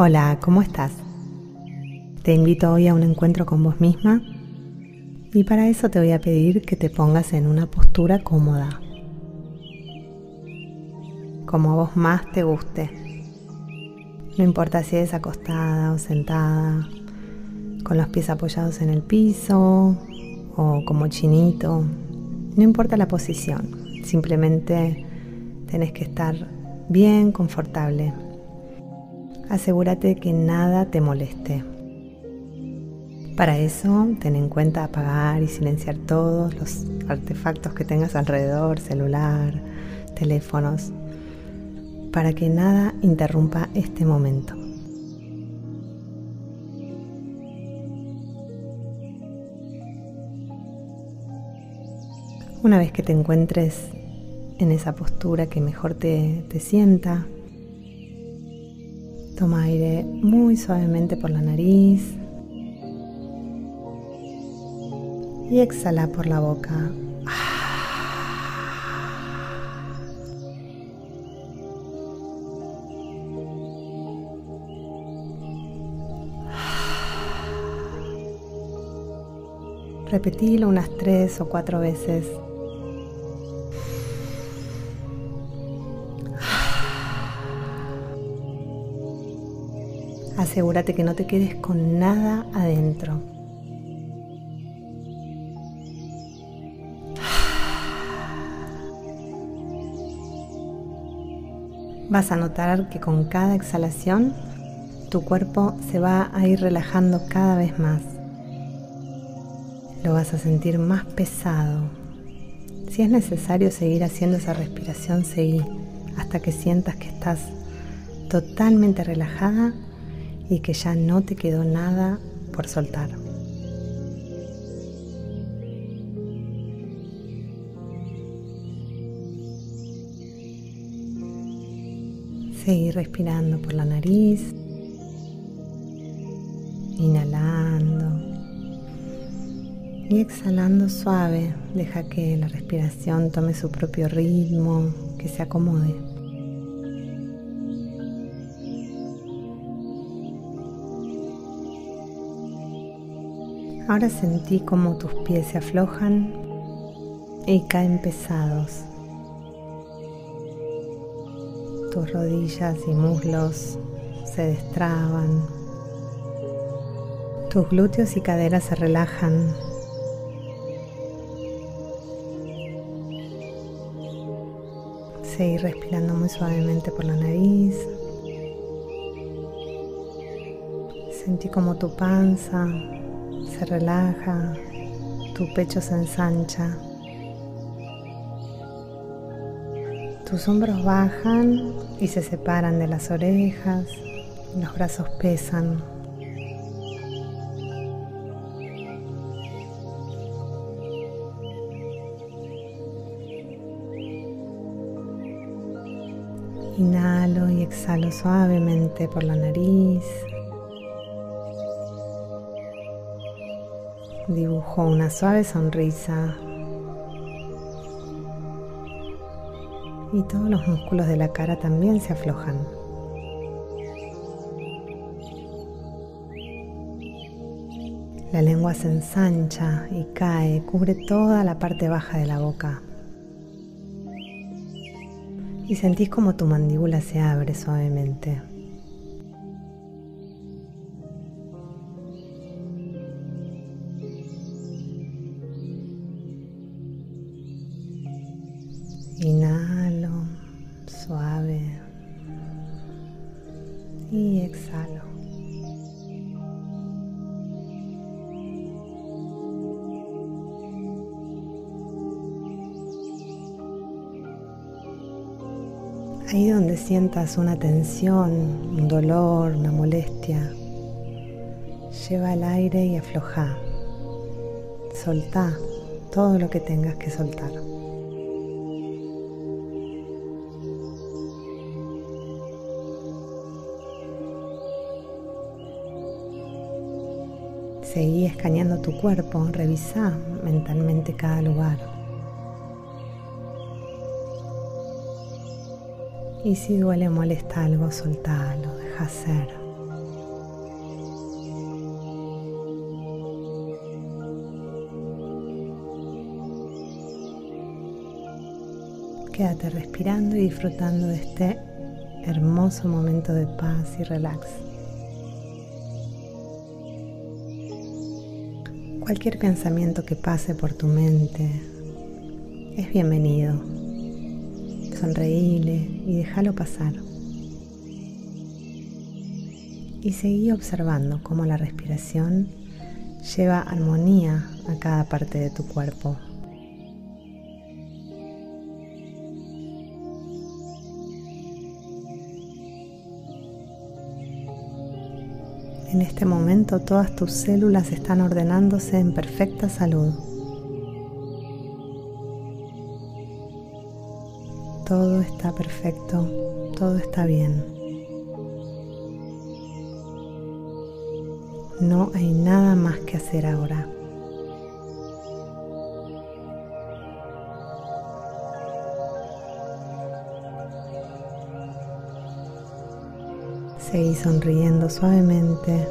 Hola, ¿cómo estás? Te invito hoy a un encuentro con vos misma y para eso te voy a pedir que te pongas en una postura cómoda, como a vos más te guste. No importa si es acostada o sentada, con los pies apoyados en el piso o como chinito, no importa la posición, simplemente tenés que estar bien confortable. Asegúrate que nada te moleste. Para eso, ten en cuenta apagar y silenciar todos los artefactos que tengas alrededor, celular, teléfonos, para que nada interrumpa este momento. Una vez que te encuentres en esa postura que mejor te, te sienta, toma aire muy suavemente por la nariz y exhala por la boca. Repetilo unas tres o cuatro veces. Asegúrate que no te quedes con nada adentro. Vas a notar que con cada exhalación tu cuerpo se va a ir relajando cada vez más. Lo vas a sentir más pesado. Si es necesario seguir haciendo esa respiración, seguí hasta que sientas que estás totalmente relajada y que ya no te quedó nada por soltar. Seguir respirando por la nariz, inhalando y exhalando suave. Deja que la respiración tome su propio ritmo, que se acomode. Ahora sentí como tus pies se aflojan y caen pesados tus rodillas y muslos se destraban, tus glúteos y caderas se relajan. Seguir respirando muy suavemente por la nariz. Sentí como tu panza se relaja, tu pecho se ensancha. Tus hombros bajan y se separan de las orejas, los brazos pesan. Inhalo y exhalo suavemente por la nariz. Dibujo una suave sonrisa y todos los músculos de la cara también se aflojan. La lengua se ensancha y cae, cubre toda la parte baja de la boca. Y sentís como tu mandíbula se abre suavemente. Inhalo suave y exhalo. Ahí donde sientas una tensión, un dolor, una molestia, lleva el aire y afloja. Soltá todo lo que tengas que soltar. Seguí escaneando tu cuerpo, revisa mentalmente cada lugar. Y si duele molesta algo, soltalo, deja ser. Quédate respirando y disfrutando de este hermoso momento de paz y relax. Cualquier pensamiento que pase por tu mente es bienvenido. Sonreíle y déjalo pasar. Y seguí observando cómo la respiración lleva armonía a cada parte de tu cuerpo. En este momento todas tus células están ordenándose en perfecta salud. Todo está perfecto, todo está bien. No hay nada más que hacer ahora. Seguí sonriendo suavemente,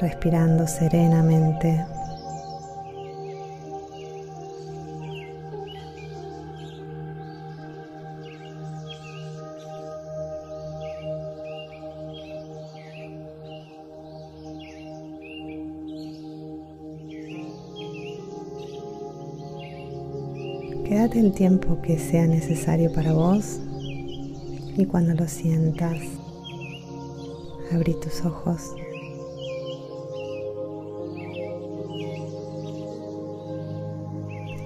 respirando serenamente. Quédate el tiempo que sea necesario para vos y cuando lo sientas, abrí tus ojos.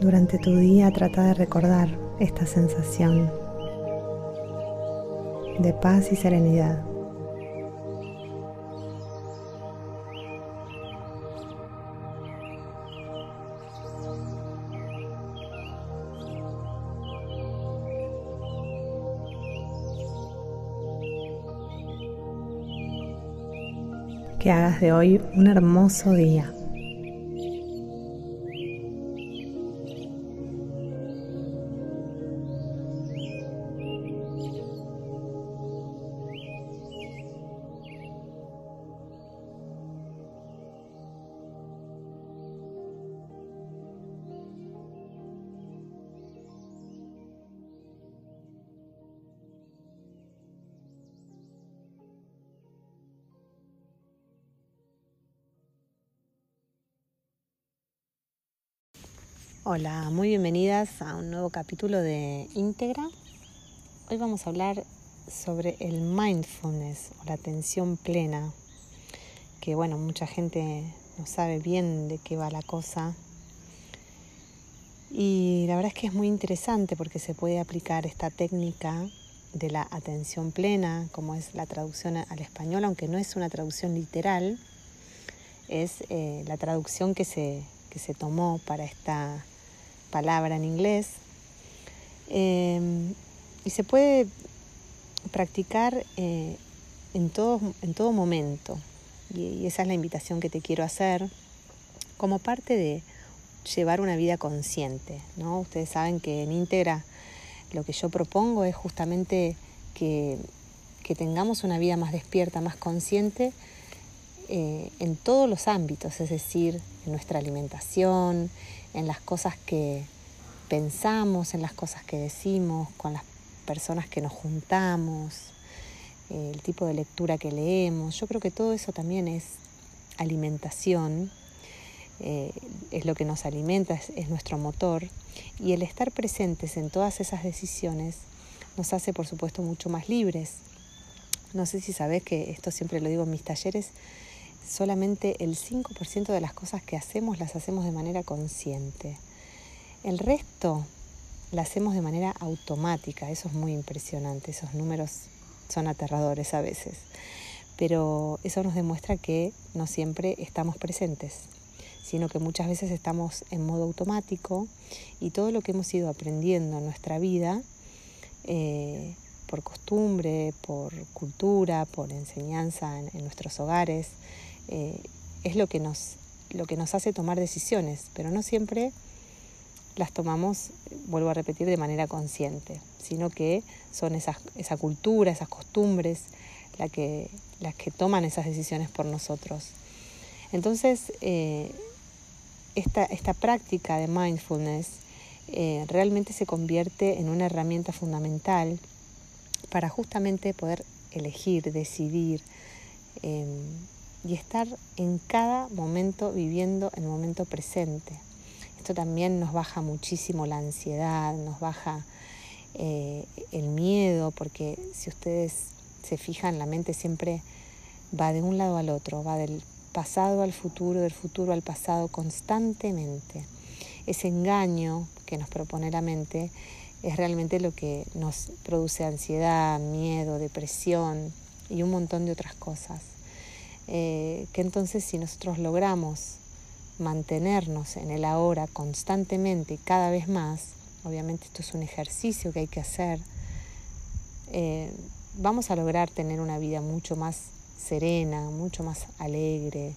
Durante tu día trata de recordar esta sensación de paz y serenidad. Que hagas de hoy un hermoso día. Hola, muy bienvenidas a un nuevo capítulo de Íntegra. Hoy vamos a hablar sobre el mindfulness o la atención plena, que bueno, mucha gente no sabe bien de qué va la cosa. Y la verdad es que es muy interesante porque se puede aplicar esta técnica de la atención plena, como es la traducción al español, aunque no es una traducción literal, es eh, la traducción que se, que se tomó para esta palabra en inglés. Em, y se puede practicar eh, en, todo, en todo momento. Y, esa es la invitación que te quiero hacer como parte de llevar una vida consciente. ¿no? Ustedes saben que en íntegra lo que yo propongo es justamente que, tengamos una vida más despierta, más consciente eh, en todos los ámbitos, es decir, en nuestra alimentación, en las cosas que pensamos, en las cosas que decimos, con las personas que nos juntamos, el tipo de lectura que leemos. Yo creo que todo eso también es alimentación, eh, es lo que nos alimenta, es, nuestro motor. Y el estar presentes en todas esas decisiones nos hace, por supuesto, mucho más libres. No sé si sabes que esto siempre lo digo en mis talleres, solamente el 5% de las cosas que hacemos las hacemos de manera consciente. El resto lo hacemos de manera automática, eso es muy impresionante, esos números son aterradores a veces, pero eso nos demuestra que no siempre estamos presentes, sino que muchas veces estamos en modo automático y todo lo que hemos ido aprendiendo en nuestra vida, eh, por costumbre, por cultura, por enseñanza en nuestros hogares, eh, es lo que, nos, lo que nos hace tomar decisiones, pero no siempre las tomamos, vuelvo a repetir, de manera consciente, sino que son esas, esa cultura, esas costumbres la que, las que toman esas decisiones por nosotros. Entonces, eh, esta, esta, práctica de mindfulness eh, realmente se convierte en una herramienta fundamental para justamente poder elegir, decidir em, y estar en cada momento viviendo el momento presente. Esto también nos baja muchísimo la ansiedad, nos baja eh, el miedo, porque si ustedes se fijan, la mente siempre va de un lado al otro, va del pasado al futuro, del futuro al pasado constantemente. Ese engaño que nos propone la mente es realmente lo que nos produce ansiedad, miedo, depresión y un montón de otras cosas. Eh, que entonces si nosotros logramos mantenernos en el ahora constantemente y cada vez más, obviamente esto es un ejercicio que hay que hacer, eh, vamos a lograr tener una vida mucho más serena, mucho más alegre,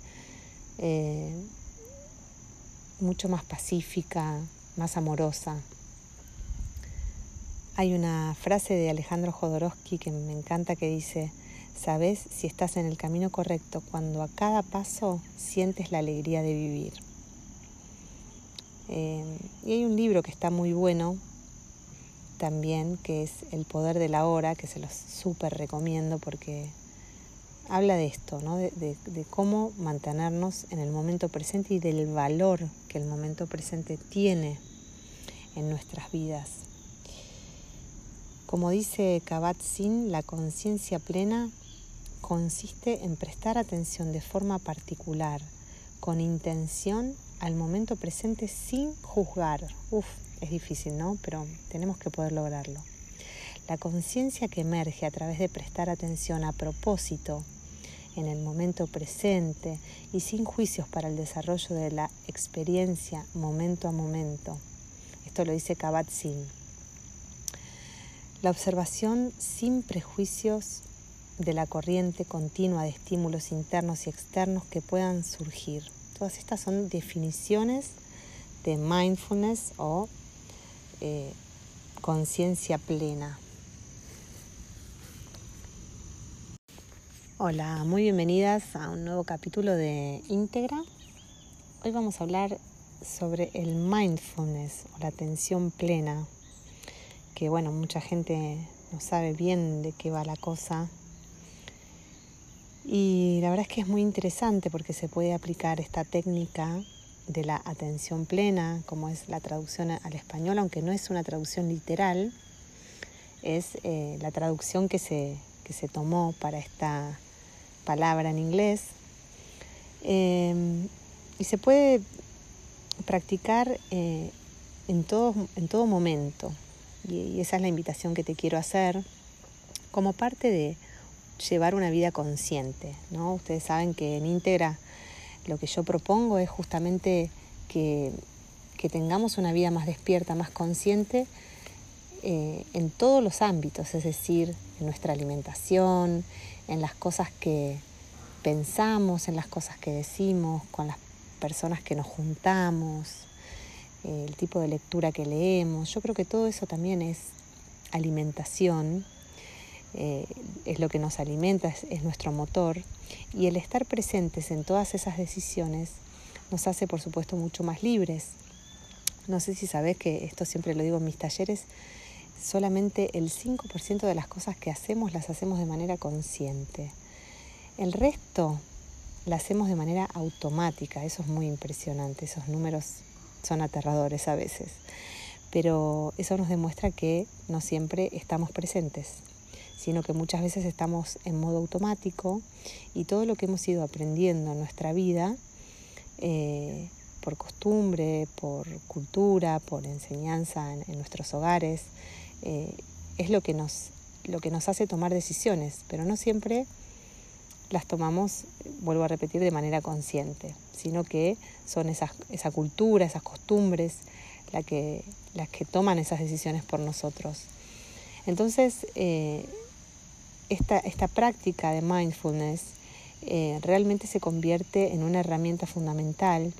eh, mucho más pacífica, más amorosa. Hay una frase de Alejandro Jodorowsky que me encanta que dice, sabes si estás en el camino correcto cuando a cada paso sientes la alegría de vivir. Eh, y hay un libro que está muy bueno también, que es El poder de la hora, que se los súper recomiendo porque habla de esto, ¿no? de, de, cómo mantenernos en el momento presente y del valor que el momento presente tiene en nuestras vidas. Como dice Kabat-Zinn, la conciencia plena consiste en prestar atención de forma particular, con intención al momento presente sin juzgar. Uf, es difícil, ¿no? Pero tenemos que poder lograrlo. La conciencia que emerge a través de prestar atención a propósito en el momento presente y sin juicios para el desarrollo de la experiencia momento a momento. Esto lo dice Kabat-Zinn. La observación sin prejuicios de la corriente continua de estímulos internos y externos que puedan surgir. Todas estas son definiciones de mindfulness o eh, conciencia plena. Hola, muy bienvenidas a un nuevo capítulo de Íntegra. Hoy vamos a hablar sobre el mindfulness o la atención plena que bueno, mucha gente no sabe bien de qué va la cosa. Y la verdad es que es muy interesante porque se puede aplicar esta técnica de la atención plena, como es la traducción al español, aunque no es una traducción literal, es eh, la traducción que se, que se tomó para esta palabra en inglés. Em, y se puede practicar eh, en, todo, en todo momento, y, esa es la invitación que te quiero hacer como parte de llevar una vida consciente. ¿no? Ustedes saben que en Íntegra lo que yo propongo es justamente que, tengamos una vida más despierta, más consciente eh, en todos los ámbitos, es decir, en nuestra alimentación, en las cosas que pensamos, en las cosas que decimos, con las personas que nos juntamos, el tipo de lectura que leemos. Yo creo que todo eso también es alimentación, eh, es lo que nos alimenta, es, nuestro motor. Y el estar presentes en todas esas decisiones nos hace, por supuesto, mucho más libres. No sé si sabes que esto siempre lo digo en mis talleres, solamente el 5% de las cosas que hacemos las hacemos de manera consciente. El resto la hacemos de manera automática, eso es muy impresionante, esos números son aterradores a veces, pero eso nos demuestra que no siempre estamos presentes, sino que muchas veces estamos en modo automático y todo lo que hemos ido aprendiendo en nuestra vida, eh, por costumbre, por cultura, por enseñanza en, nuestros hogares, eh, es lo que, nos, lo que nos hace tomar decisiones, pero no siempre las tomamos, vuelvo a repetir, de manera consciente, sino que son esa cultura, esas costumbres la que, las que toman esas decisiones por nosotros. Entonces, eh, esta, esta, práctica de mindfulness eh, realmente se convierte en una herramienta fundamental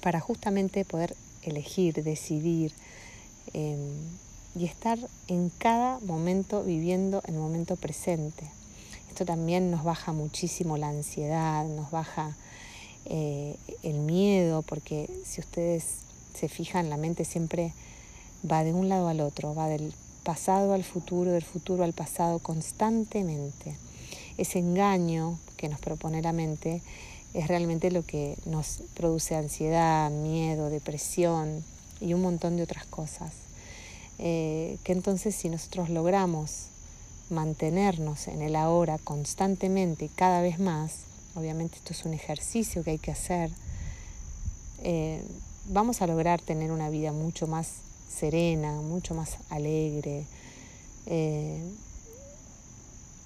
para justamente poder elegir, decidir em, y estar en cada momento viviendo el momento presente. Esto también nos baja muchísimo la ansiedad, nos baja eh, el miedo, porque si ustedes se fijan, la mente siempre va de un lado al otro, va del pasado al futuro, del futuro al pasado constantemente. Ese engaño que nos propone la mente es realmente lo que nos produce ansiedad, miedo, depresión y un montón de otras cosas. Eh, que entonces si nosotros logramos mantenernos en el ahora constantemente, cada vez más, obviamente esto es un ejercicio que hay que hacer, eh, vamos a lograr tener una vida mucho más serena, mucho más alegre, eh,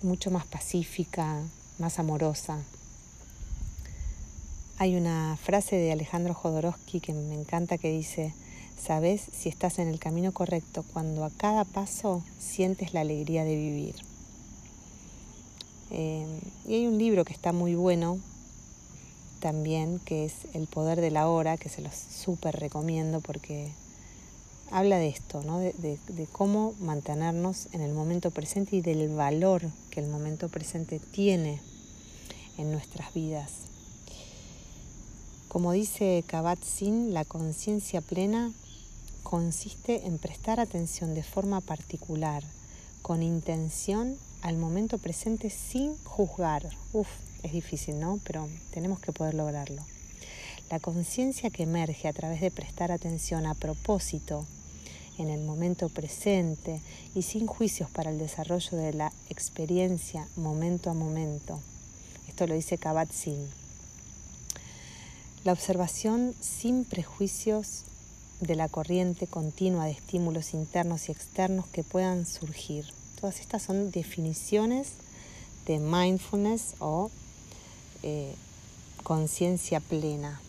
mucho más pacífica, más amorosa. Hay una frase de Alejandro Jodorowsky que me encanta que dice, sabes si estás en el camino correcto cuando a cada paso sientes la alegría de vivir. Eh, y hay un libro que está muy bueno también, que es El Poder de la Hora, que se los súper recomiendo porque habla de esto, ¿no? de, cómo mantenernos en el momento presente y del valor que el momento presente tiene en nuestras vidas. Como dice Kabat-Zinn, la conciencia plena consiste en prestar atención de forma particular, con intención al momento presente sin juzgar. Uf, es difícil, ¿no? Pero tenemos que poder lograrlo. La conciencia que emerge a través de prestar atención a propósito en el momento presente y sin juicios para el desarrollo de la experiencia momento a momento. Esto lo dice Kabat-Zinn. La observación sin prejuicios de la corriente continua de estímulos internos y externos que puedan surgir. Todas estas son definiciones de mindfulness o eh, conciencia plena.